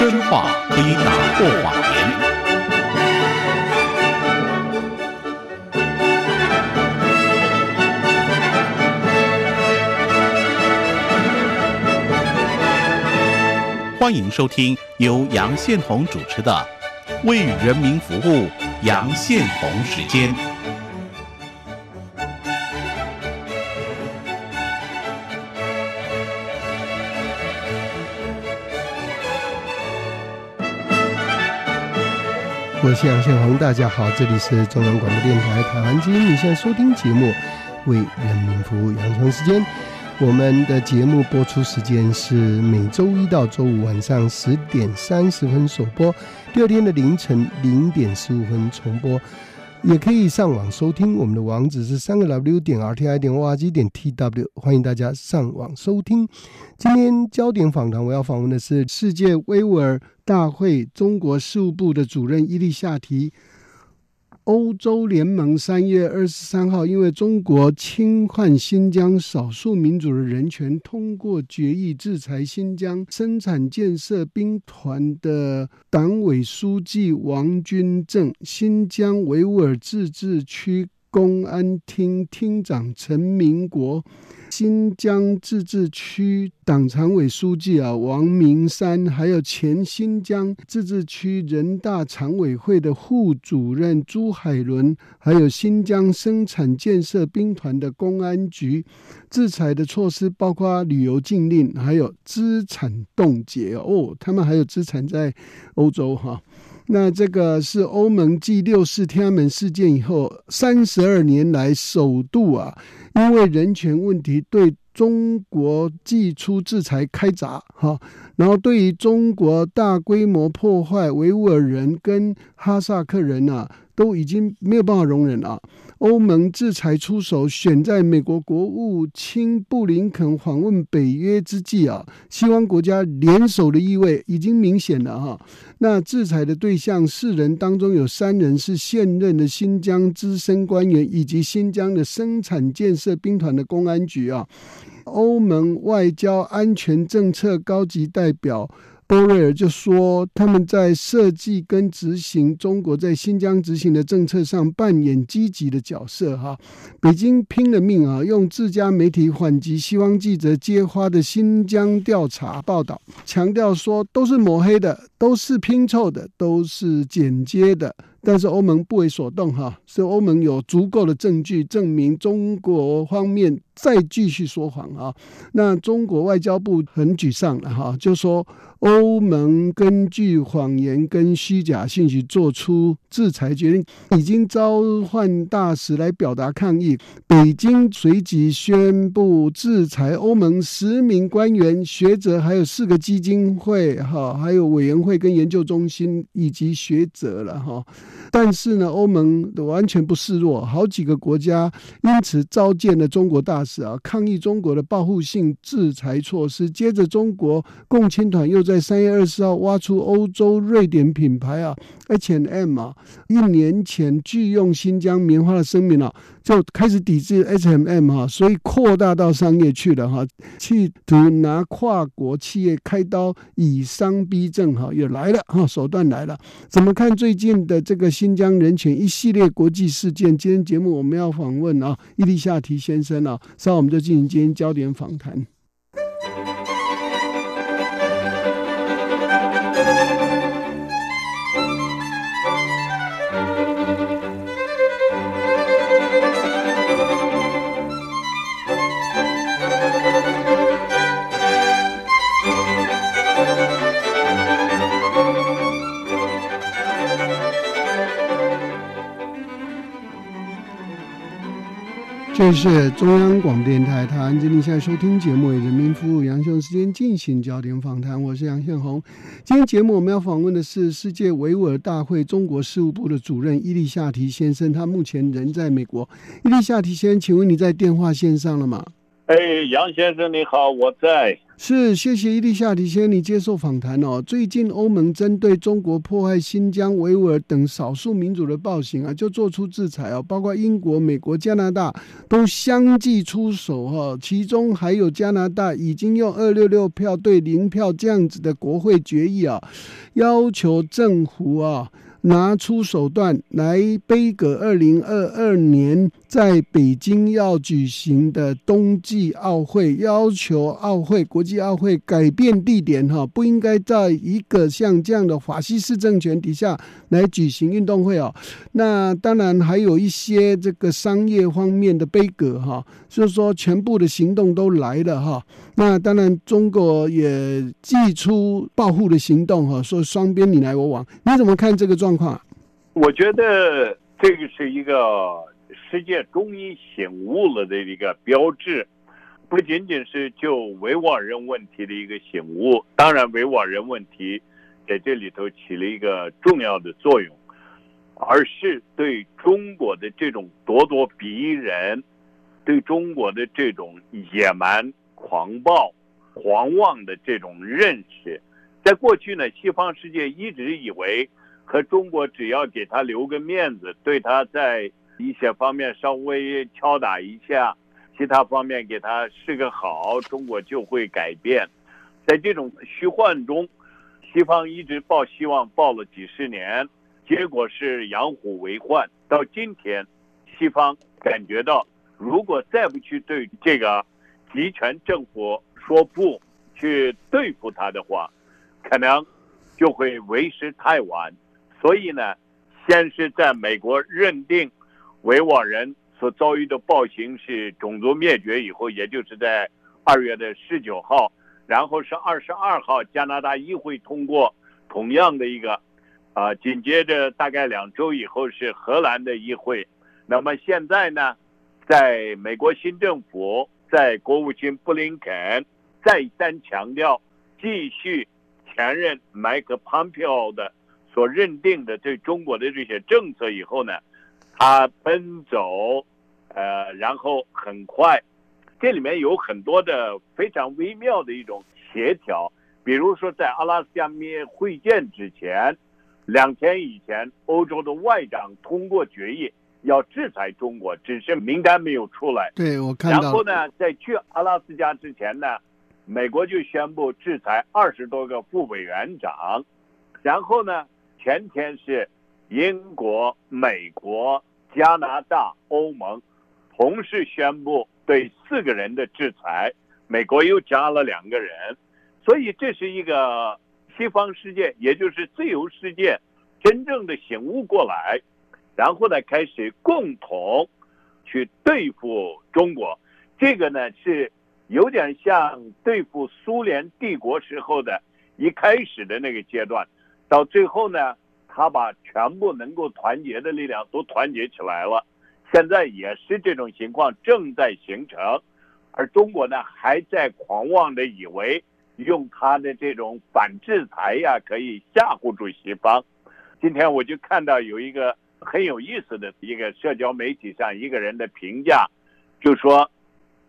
真话可以打破谎言。欢迎收听由杨宪宏主持的《为人民服务》杨宪宏时间。夕阳向红，大家好，这里是中央广播电台台湾之音，你现在收听节目《为人民服务》杨宪宏时间。我们的节目播出时间是每周一到周五晚上十点三十分首播，第二天的凌晨零点十五分重播，也可以上网收听。我们的网址是三个 W 点 R T I 点 O R G 点 T W，欢迎大家上网收听。今天焦点访谈，我要访问的是世界维吾尔大会中国事务部的主任伊利夏提。欧洲联盟三月二十三号，因为中国侵犯新疆少数民族的人权，通过决议制裁新疆生产建设兵团的党委书记王军正、新疆维吾尔自治区公安厅厅长陈明国。新疆自治区党常委书记啊，王明山，还有前新疆自治区人大常委会的副主任朱海伦，还有新疆生产建设兵团的公安局，制裁的措施包括旅游禁令，还有资产冻结哦，他们还有资产在欧洲哈。那这个是欧盟继六四天安门事件以后，三十二年来首度啊，因为人权问题对中国祭出制裁开闸哈，然后对于中国大规模破坏维吾尔人跟哈萨克人啊，都已经没有办法容忍了。欧盟制裁出手，选在美国国务卿布林肯访问北约之际啊，西方国家联手的意味已经明显了哈。那制裁的对象四人当中有三人是现任的新疆资深官员，以及新疆的生产建设兵团的公安局啊。欧盟外交安全政策高级代表。波瑞尔就说，他们在设计跟执行中国在新疆执行的政策上扮演积极的角色。哈，北京拼了命啊，用自家媒体缓急西方记者揭发的新疆调查报道，强调说都是抹黑的，都是拼凑的，都是剪接的。但是欧盟不为所动，哈，是欧盟有足够的证据证明中国方面再继续说谎啊。那中国外交部很沮丧了，哈，就说欧盟根据谎言跟虚假信息做出制裁决定，已经召唤大使来表达抗议。北京随即宣布制裁欧盟十名官员、学者，还有四个基金会，哈，还有委员会跟研究中心以及学者了，哈。但是呢，欧盟完全不示弱，好几个国家因此召见了中国大使是啊，抗议中国的报复性制裁措施。接着，中国共青团又在三月二十号挖出欧洲瑞典品牌啊 H&M 啊，一年前拒用新疆棉花的声明啊。就开始抵制 HMM 哈，所以扩大到商业去了哈，企图拿跨国企业开刀，以商逼政哈，也来了哈，手段来了。怎么看最近的这个新疆人权一系列国际事件？今天节目我们要访问啊，伊丽夏提先生啊，稍后我们就进行今天焦点访谈。是中央广播电台台湾之音，现在收听节目为人民服务杨雄时间进行焦点访谈，我是杨宪宏。今天节目我们要访问的是世界维吾尔大会中国事务部的主任伊利夏提先生，他目前人在美国。伊利夏提先生，请问你在电话线上了吗？哎，杨先生你好，我在。是，谢谢伊丽莎提先你接受访谈哦。最近欧盟针对中国迫害新疆维吾尔等少数民族的暴行啊，就做出制裁哦，包括英国、美国、加拿大都相继出手哈。其中还有加拿大已经用二六六票对零票这样子的国会决议啊，要求政府啊。拿出手段来背革二零二二年在北京要举行的冬季奥会，要求奥会国际奥会改变地点，哈，不应该在一个像这样的法西斯政权底下来举行运动会哦。那当然还有一些这个商业方面的背革，哈，就是说全部的行动都来了，哈。那当然中国也祭出报复的行动，哈，说双边你来我往，你怎么看这个？状况，我觉得这个是一个世界终于醒悟了的一个标志，不仅仅是就维吾尔人问题的一个醒悟，当然维吾尔人问题在这里头起了一个重要的作用，而是对中国的这种咄咄逼人，对中国的这种野蛮、狂暴、狂妄的这种认识，在过去呢，西方世界一直以为。和中国只要给他留个面子，对他在一些方面稍微敲打一下，其他方面给他示个好，中国就会改变。在这种虚幻中，西方一直抱希望，抱了几十年，结果是养虎为患。到今天，西方感觉到，如果再不去对这个集权政府说不，去对付他的话，可能就会为时太晚。所以呢，先是在美国认定维吾尔人所遭遇的暴行是种族灭绝以后，也就是在二月的十九号，然后是二十二号，加拿大议会通过同样的一个，啊，紧接着大概两周以后是荷兰的议会。那么现在呢，在美国新政府，在国务卿布林肯再三强调继续前任麦克潘皮奥的。所认定的对中国的这些政策以后呢，他奔走，呃，然后很快，这里面有很多的非常微妙的一种协调。比如说，在阿拉斯加面会见之前，两天以前，欧洲的外长通过决议要制裁中国，只是名单没有出来。对我看到。然后呢，在去阿拉斯加之前呢，美国就宣布制裁二十多个副委员长，然后呢。前天是英国、美国、加拿大、欧盟同时宣布对四个人的制裁，美国又加了两个人，所以这是一个西方世界，也就是自由世界真正的醒悟过来，然后呢开始共同去对付中国。这个呢是有点像对付苏联帝国时候的一开始的那个阶段。到最后呢，他把全部能够团结的力量都团结起来了。现在也是这种情况正在形成，而中国呢还在狂妄的以为用他的这种反制裁呀可以吓唬住西方。今天我就看到有一个很有意思的一个社交媒体上一个人的评价，就说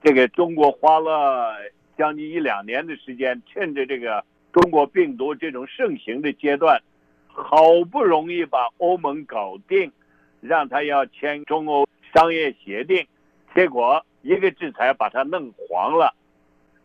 这个中国花了将近一两年的时间，趁着这个。中国病毒这种盛行的阶段，好不容易把欧盟搞定，让他要签中欧商业协定，结果一个制裁把他弄黄了。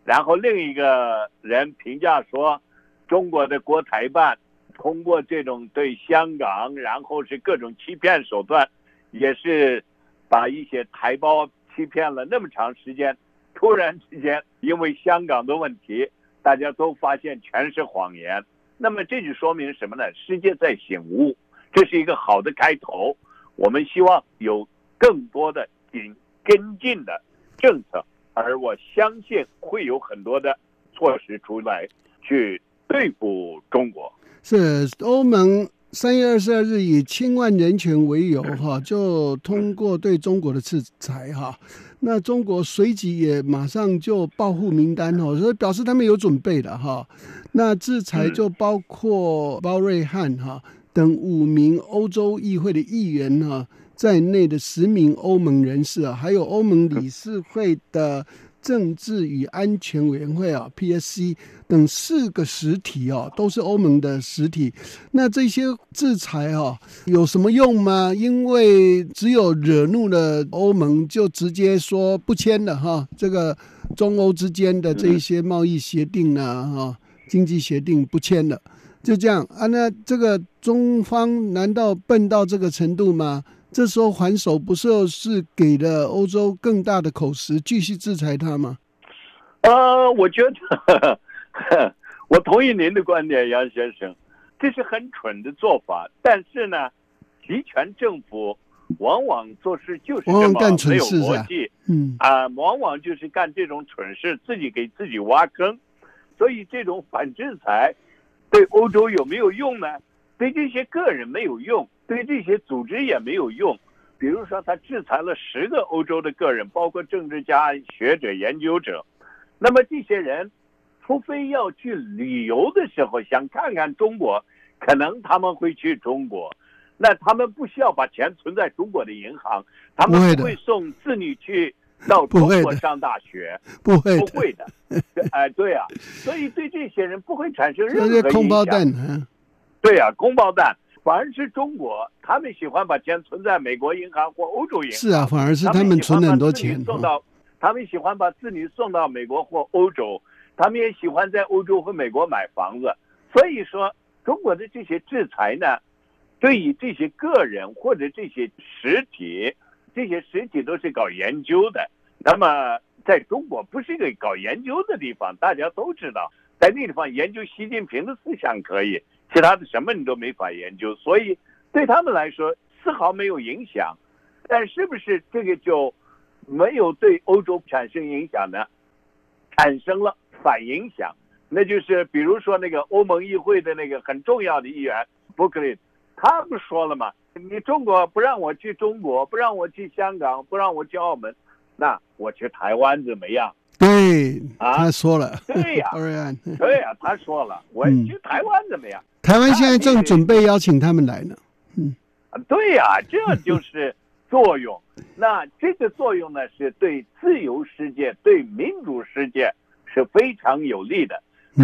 然后另一个人评价说，中国的国台办通过这种对香港，然后是各种欺骗手段，也是把一些台胞欺骗了那么长时间，突然之间因为香港的问题。大家都发现全是谎言，那么这就说明什么呢？世界在醒悟，这是一个好的开头。我们希望有更多的紧跟进的政策，而我相信会有很多的措施出来去对付中国。是欧盟。三月二十二日以侵犯人权为由，哈，就通过对中国的制裁，哈。那中国随即也马上就报复名单，哈，所以表示他们有准备了，哈。那制裁就包括包瑞汉，哈等五名欧洲议会的议员，哈在内的十名欧盟人士啊，还有欧盟理事会的。政治与安全委员会啊 （PSC） 等四个实体哦，都是欧盟的实体。那这些制裁哦，有什么用吗？因为只有惹怒了欧盟，就直接说不签了哈。这个中欧之间的这一些贸易协定呢，哈，经济协定不签了，就这样啊。那这个中方难道笨到这个程度吗？这时候还手不就是给了欧洲更大的口实，继续制裁他吗？呃，我觉得 我同意您的观点，杨先生，这是很蠢的做法。但是呢，集权政府往往做事就是这么没有逻辑，嗯啊，往往就是干这种蠢事，自己给自己挖坑。所以这种反制裁对欧洲有没有用呢？对这些个人没有用。对这些组织也没有用，比如说他制裁了十个欧洲的个人，包括政治家、学者、研究者。那么这些人，除非要去旅游的时候想看看中国，可能他们会去中国。那他们不需要把钱存在中国的银行，他们不会送子女去到中国上大学，不会不会的。哎，对啊，所以对这些人不会产生任何影响。空包弹，对呀，空包弹。反而是中国，他们喜欢把钱存在美国银行或欧洲银行。是啊，反而是他们存了很多钱。送到，他们喜欢把子女送到美国或欧洲，他们也喜欢在欧洲和美国买房子。所以说，中国的这些制裁呢，对于这些个人或者这些实体，这些实体都是搞研究的。那么，在中国不是一个搞研究的地方，大家都知道，在那地方研究习近平的思想可以。其他的什么你都没法研究，所以对他们来说丝毫没有影响。但是不是这个就没有对欧洲产生影响呢？产生了反影响，那就是比如说那个欧盟议会的那个很重要的议员布克林，他不说了吗？你中国不让我去中国，不让我去香港，不让我去澳门，那我去台湾怎么样？对，他说了。对呀，对呀，他说了，我去台湾怎么样？台湾现在正准备邀请他们来呢。嗯，啊，对呀，这就是作用。那这个作用呢，是对自由世界、对民主世界是非常有利的。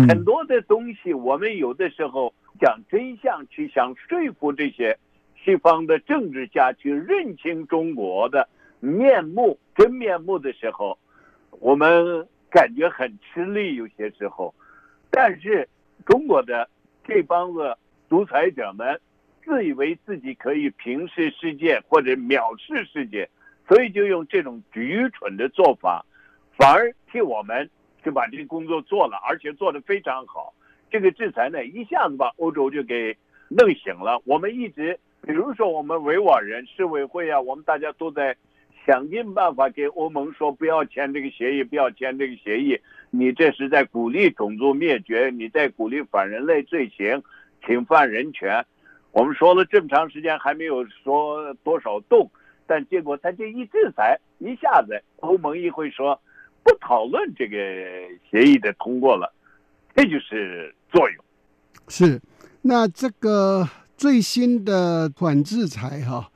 很多的东西，我们有的时候讲真相，去想说服这些西方的政治家去认清中国的面目、真面目的时候。我们感觉很吃力，有些时候，但是中国的这帮子独裁者们自以为自己可以平视世界或者藐视世界，所以就用这种愚蠢的做法，反而替我们就把这个工作做了，而且做得非常好。这个制裁呢，一下子把欧洲就给弄醒了。我们一直，比如说我们维吾尔人市委会啊，我们大家都在。想尽办法给欧盟说不要签这个协议，不要签这个协议。你这是在鼓励种族灭绝，你在鼓励反人类罪行，侵犯人权。我们说了这么长时间还没有说多少动，但结果他这一制裁，一下子欧盟议会说不讨论这个协议的通过了，这就是作用。是，那这个最新的反制裁哈，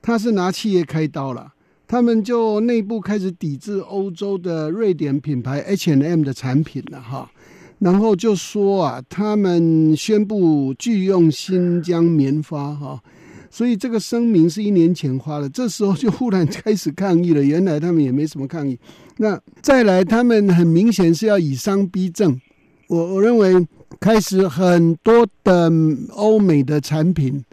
他是拿企业开刀了。他们就内部开始抵制欧洲的瑞典品牌 H&M 的产品了哈，然后就说啊，他们宣布拒用新疆棉花哈，所以这个声明是一年前发的，这时候就忽然开始抗议了。原来他们也没什么抗议。那再来，他们很明显是要以商逼政。我我认为开始很多的欧美的产品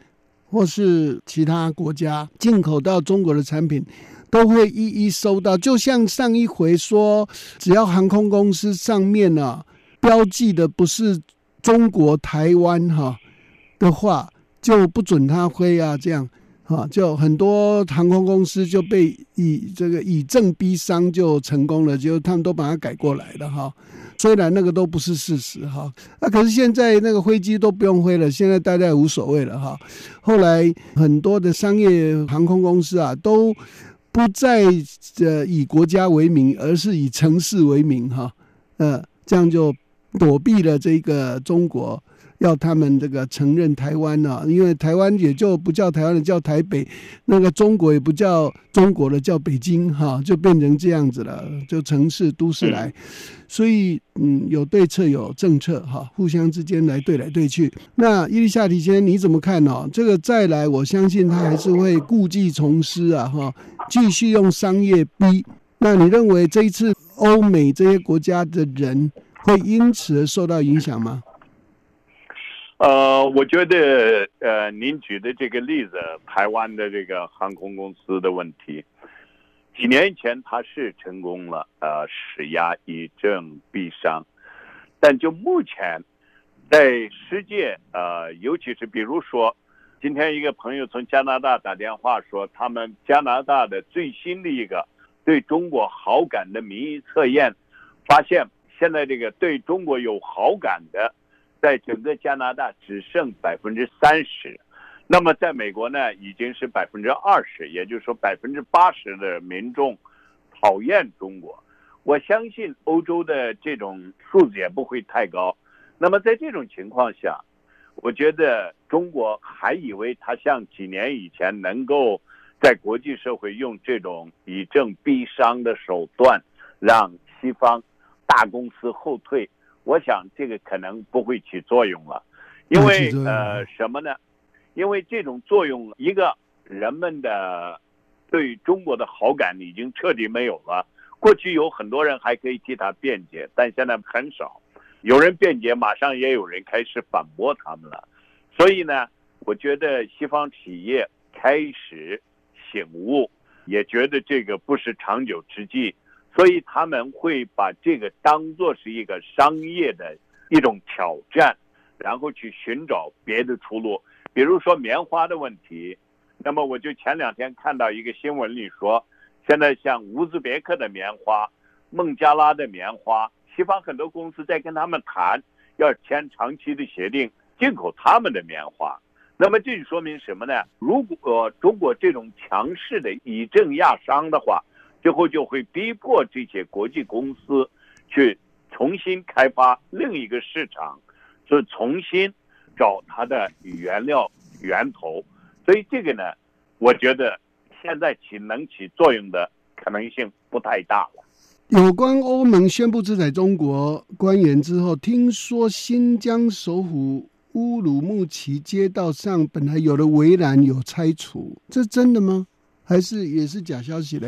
或是其他国家进口到中国的产品。都会一一收到，就像上一回说，只要航空公司上面呢标记的不是中国台湾哈的话，就不准它飞啊，这样啊，就很多航空公司就被以这个以正逼商就成功了，就他们都把它改过来了哈。虽然那个都不是事实哈，那可是现在那个飞机都不用飞了，现在大家无所谓了哈。后来很多的商业航空公司啊都。不再呃以国家为名，而是以城市为名哈，呃，这样就躲避了这个中国要他们这个承认台湾呢，因为台湾也就不叫台湾了，叫台北，那个中国也不叫中国了，叫北京哈，就变成这样子了，就城市都市来，所以嗯，有对策有政策哈，互相之间来对来对去。那伊丽莎提先生你怎么看呢？这个再来，我相信他还是会故技重施啊哈，继续用商业逼。那你认为这一次欧美这些国家的人会因此而受到影响吗？呃，我觉得呃，您举的这个例子，台湾的这个航空公司的问题，几年前它是成功了，呃，施压以政逼商，但就目前在世界，呃，尤其是比如说，今天一个朋友从加拿大打电话说，他们加拿大的最新的一个对中国好感的民意测验，发现现在这个对中国有好感的。在整个加拿大只剩百分之三十，那么在美国呢，已经是百分之二十，也就是说百分之八十的民众讨厌中国。我相信欧洲的这种数字也不会太高。那么在这种情况下，我觉得中国还以为他像几年以前能够在国际社会用这种以政逼商的手段让西方大公司后退。我想这个可能不会起作用了，因为呃什么呢？因为这种作用，一个人们的对中国的好感已经彻底没有了。过去有很多人还可以替他辩解，但现在很少。有人辩解，马上也有人开始反驳他们了。所以呢，我觉得西方企业开始醒悟，也觉得这个不是长久之计。所以他们会把这个当做是一个商业的一种挑战，然后去寻找别的出路。比如说棉花的问题，那么我就前两天看到一个新闻里说，现在像乌兹别克的棉花、孟加拉的棉花，西方很多公司在跟他们谈，要签长期的协定进口他们的棉花。那么这就说明什么呢？如果中国这种强势的以正压商的话。最后就会逼迫这些国际公司去重新开发另一个市场，就重新找它的原料源头。所以这个呢，我觉得现在起能起作用的可能性不太大了。有关欧盟宣布制裁中国官员之后，听说新疆首府乌鲁木齐街道上本来有的围栏有拆除，这真的吗？还是也是假消息呢？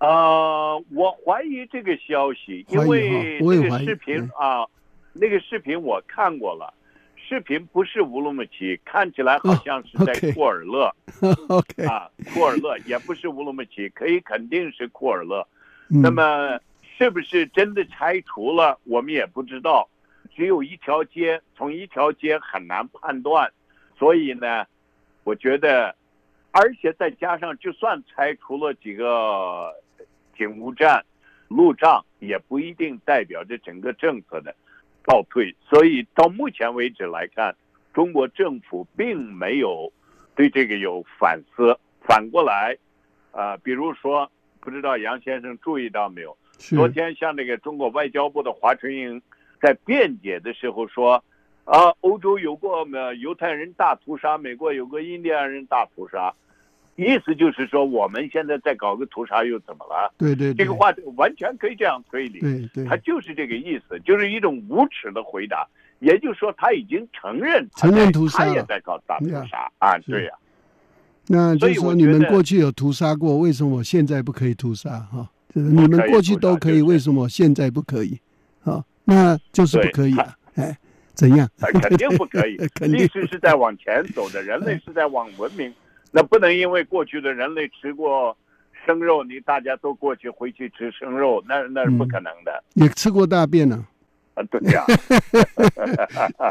呃，我怀疑这个消息，因为那个视频啊，那个视频我看过了，视频不是乌鲁木齐，看起来好像是在库尔勒。OK 啊，库尔勒也不是乌鲁木齐，可以肯定是库尔勒。那么是不是真的拆除了，我们也不知道。只有一条街，从一条街很难判断，所以呢，我觉得，而且再加上，就算拆除了几个。警务站、路障也不一定代表着整个政策的倒退，所以到目前为止来看，中国政府并没有对这个有反思。反过来，啊，比如说，不知道杨先生注意到没有？昨天像那个中国外交部的华春莹在辩解的时候说，啊，欧洲有过犹太人大屠杀，美国有过印第安人大屠杀。意思就是说，我们现在在搞个屠杀又怎么了？对对，这个话完全可以这样推理。对对，他就是这个意思，就是一种无耻的回答。也就是说，他已经承认承认屠杀他也在搞大屠杀啊！对呀。那就是说你们过去有屠杀过，为什么我现在不可以屠杀？哈，你们过去都可以，为什么现在不可以？啊，那就是不可以啊！哎，怎样？肯定不可以。历史是在往前走的，人类是在往文明。那不能因为过去的人类吃过生肉，你大家都过去回去吃生肉，那那是不可能的。也吃过大便呢？啊，对呀。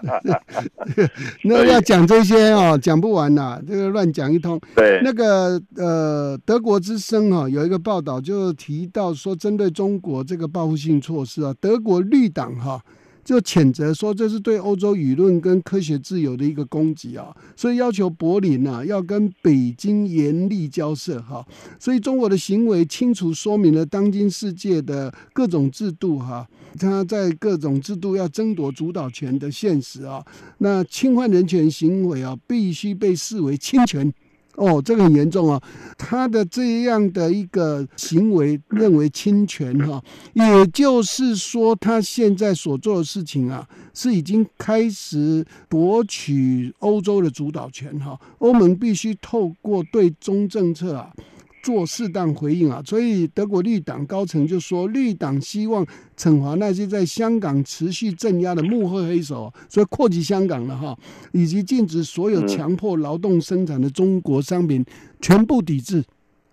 那要讲这些哦，讲不完呐，这个乱讲一通。对。那个呃，德国之声哈有一个报道，就提到说，针对中国这个报复性措施啊，德国绿党哈。就谴责说这是对欧洲舆论跟科学自由的一个攻击啊，所以要求柏林呐要跟北京严厉交涉哈。所以中国的行为清楚说明了当今世界的各种制度哈，它在各种制度要争夺主导权的现实啊。那侵犯人权行为啊，必须被视为侵权。哦，这个很严重啊！他的这样的一个行为认为侵权哈，也就是说，他现在所做的事情啊，是已经开始夺取欧洲的主导权哈。欧盟必须透过对中政策啊。做适当回应啊，所以德国绿党高层就说，绿党希望惩罚那些在香港持续镇压的幕后黑手，所以扩及香港了哈，以及禁止所有强迫劳动生产的中国商品全部抵制。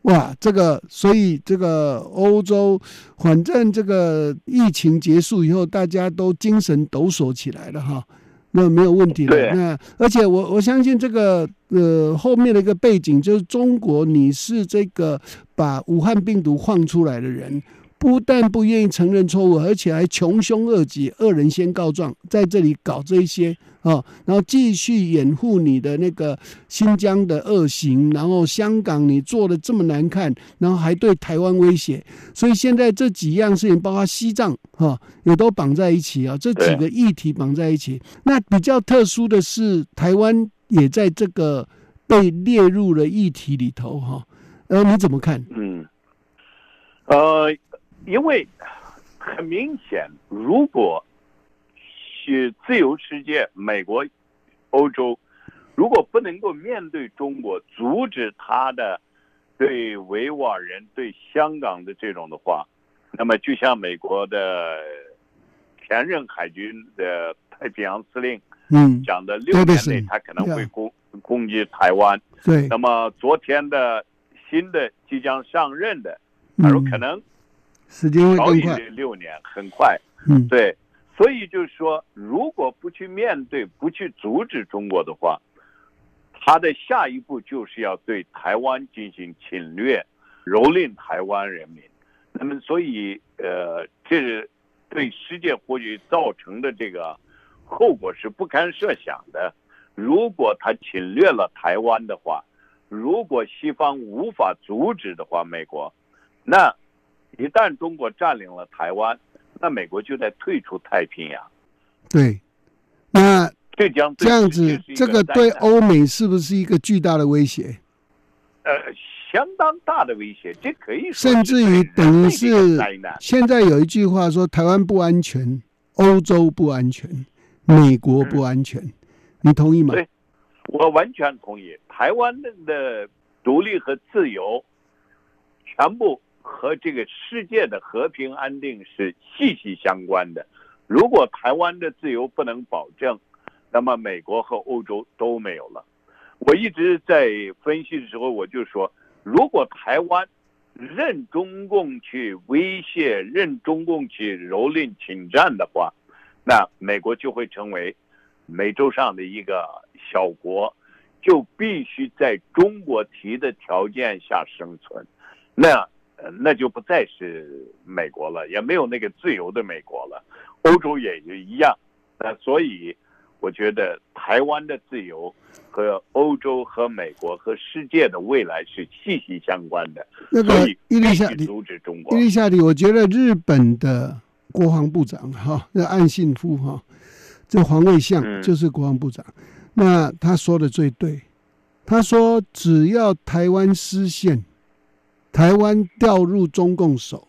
哇，这个，所以这个欧洲，反正这个疫情结束以后，大家都精神抖擞起来了哈。那没有问题的。那而且我我相信这个呃后面的一个背景就是中国，你是这个把武汉病毒放出来的人。不但不愿意承认错误，而且还穷凶恶极，恶人先告状，在这里搞这些啊，然后继续掩护你的那个新疆的恶行，然后香港你做的这么难看，然后还对台湾威胁，所以现在这几样事情，包括西藏哈，也都绑在一起啊，这几个议题绑在一起。那比较特殊的是，台湾也在这个被列入了议题里头哈，呃，你怎么看？嗯，呃。因为很明显，如果是自由世界、美国、欧洲，如果不能够面对中国，阻止他的对维吾尔人、对香港的这种的话，那么就像美国的前任海军的太平洋司令嗯讲的，六年内他可能会攻攻击台湾。对，那么昨天的新的即将上任的，他说可能。时间会更快，六年很快，嗯，对，所以就是说，如果不去面对、不去阻止中国的话，他的下一步就是要对台湾进行侵略、蹂躏台湾人民。那么，所以，呃，这是对世界或许造成的这个后果是不堪设想的。如果他侵略了台湾的话，如果西方无法阻止的话，美国，那。一旦中国占领了台湾，那美国就在退出太平洋。对，那这将这样子，这个对欧美是不是一个巨大的威胁？呃，相当大的威胁，这可以甚至于等于是现在有一句话说：台湾不安全，欧洲不安全，美国不安全。你同意吗？对，我完全同意。台湾的独立和自由，全部。和这个世界的和平安定是息息相关的。如果台湾的自由不能保证，那么美国和欧洲都没有了。我一直在分析的时候，我就说，如果台湾任中共去威胁、任中共去蹂躏、侵占的话，那美国就会成为美洲上的一个小国，就必须在中国提的条件下生存。那。那就不再是美国了，也没有那个自由的美国了。欧洲也就一样。那所以，我觉得台湾的自由和欧洲、和美国、和世界的未来是息息相关的。那个伊丽莎阻止中国。伊丽莎里，我觉得日本的国防部长哈，那岸信夫哈，这黄卫相就是国防部长。那他说的最对，他说只要台湾失陷。台湾掉入中共手，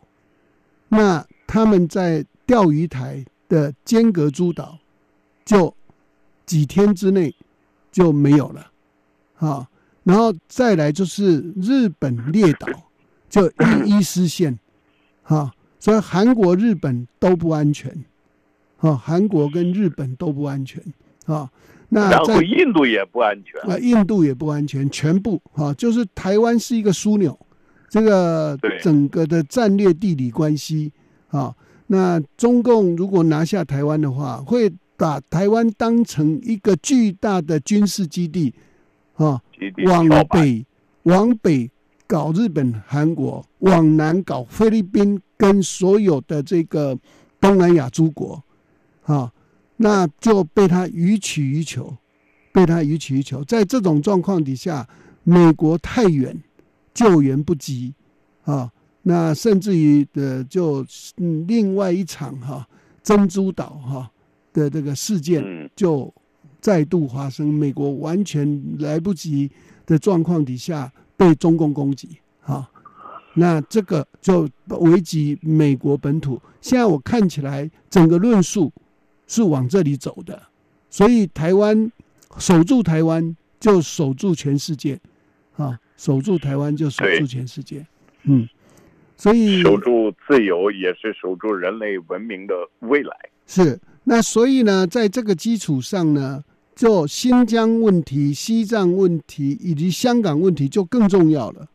那他们在钓鱼台的间隔诸岛，就几天之内就没有了，啊，然后再来就是日本列岛就一一失陷，啊，所以韩国、日本都不安全，啊，韩国跟日本都不安全，啊，那在印度也不安全，啊，印度也不安全，全部啊，就是台湾是一个枢纽。这个整个的战略地理关系啊，那中共如果拿下台湾的话，会把台湾当成一个巨大的军事基地啊，往北往北搞日本、韩国，往南搞菲律宾跟所有的这个东南亚诸国啊，那就被他予取予求，被他予取予求。在这种状况底下，美国太远，救援不及啊，那甚至于的就嗯另外一场哈珍珠岛哈的这个事件嗯就再度发生，美国完全来不及的状况底下被中共攻击啊。那这个就危及美国本土。现在我看起来，整个论述是往这里走的，所以台湾守住台湾就守住全世界，啊，守住台湾就守住全世界，嗯，所以守住自由也是守住人类文明的未来。是。那所以呢，在这个基础上呢，就新疆问题、西藏问题以及香港问题就更重要了，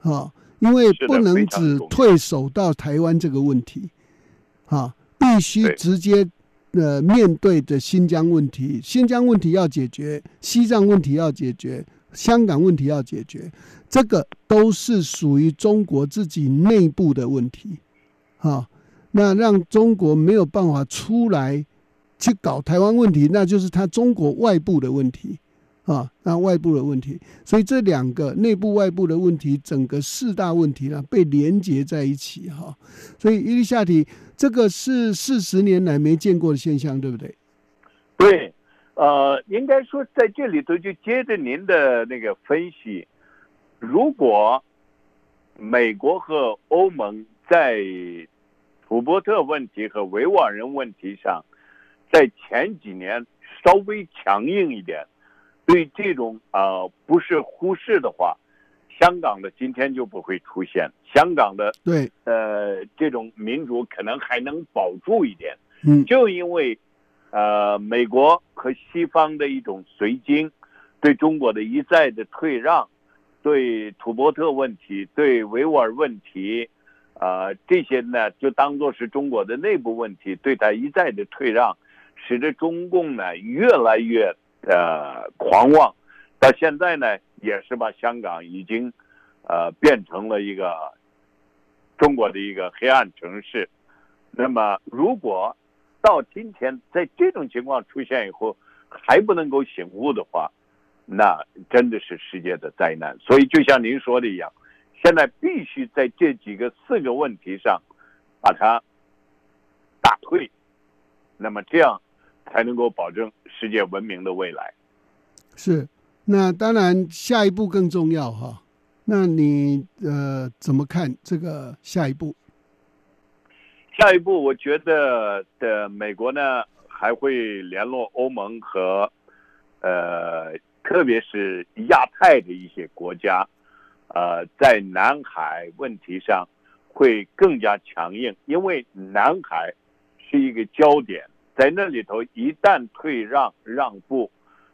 啊，因为不能只退守到台湾这个问题，啊，必须直接呃面对的新疆问题，新疆问题要解决，西藏问题要解决，香港问题要解决，这个都是属于中国自己内部的问题，啊。那让中国没有办法出来去搞台湾问题，那就是他中国外部的问题啊，那外部的问题。所以这两个内部外部的问题，整个四大问题呢被连结在一起哈、所以伊丽莎提这个是四十年来没见过的现象，对不对？对，呃，应该说在这里头就接着您的那个分析，如果美国和欧盟在土伯特问题和维吾尔人问题上，在前几年稍微强硬一点，对这种呃不是忽视的话，香港的今天就不会出现，香港的对，呃这种民主可能还能保住一点。嗯，就因为，呃，美国和西方的一种随经，对中国的一再的退让，对土伯特问题、对维吾尔问题，呃，这些呢就当做是中国的内部问题，对他一再的退让，使得中共呢越来越呃狂妄，到现在呢也是把香港已经呃变成了一个中国的一个黑暗城市。那么如果到今天，在这种情况出现以后，还不能够醒悟的话，那真的是世界的灾难。所以，就像您说的一样，现在必须在这几个四个问题上把它打退，那么这样才能够保证世界文明的未来。是。那当然，下一步更重要哈。那你呃怎么看这个下一步？下一步，我觉得的美国呢还会联络欧盟和呃，特别是亚太的一些国家，呃，在南海问题上会更加强硬，因为南海是一个焦点，在那里头一旦退让让步，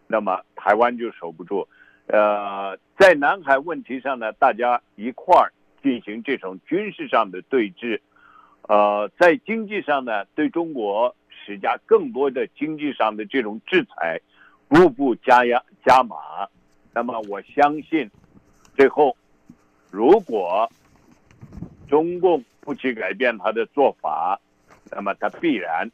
那么台湾就守不住。呃，在南海问题上呢，大家一块儿进行这种军事上的对峙。呃，在经济上呢，对中国施加更多的经济上的这种制裁，步步加压加码。那么我相信，最后如果中共不去改变他的做法，那么他必然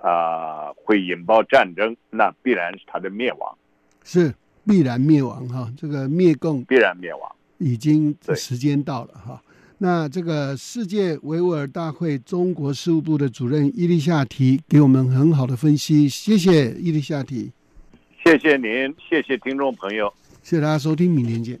啊、呃会引爆战争，那必然是他的灭亡，是必然灭亡哈。这个灭共必然灭亡。已经对时间到了哈。那这个世界维吾尔大会中国事务部的主任伊丽夏提给我们很好的分析，谢谢伊丽夏提，谢谢您，谢谢听众朋友。谢谢大家收听，明天见。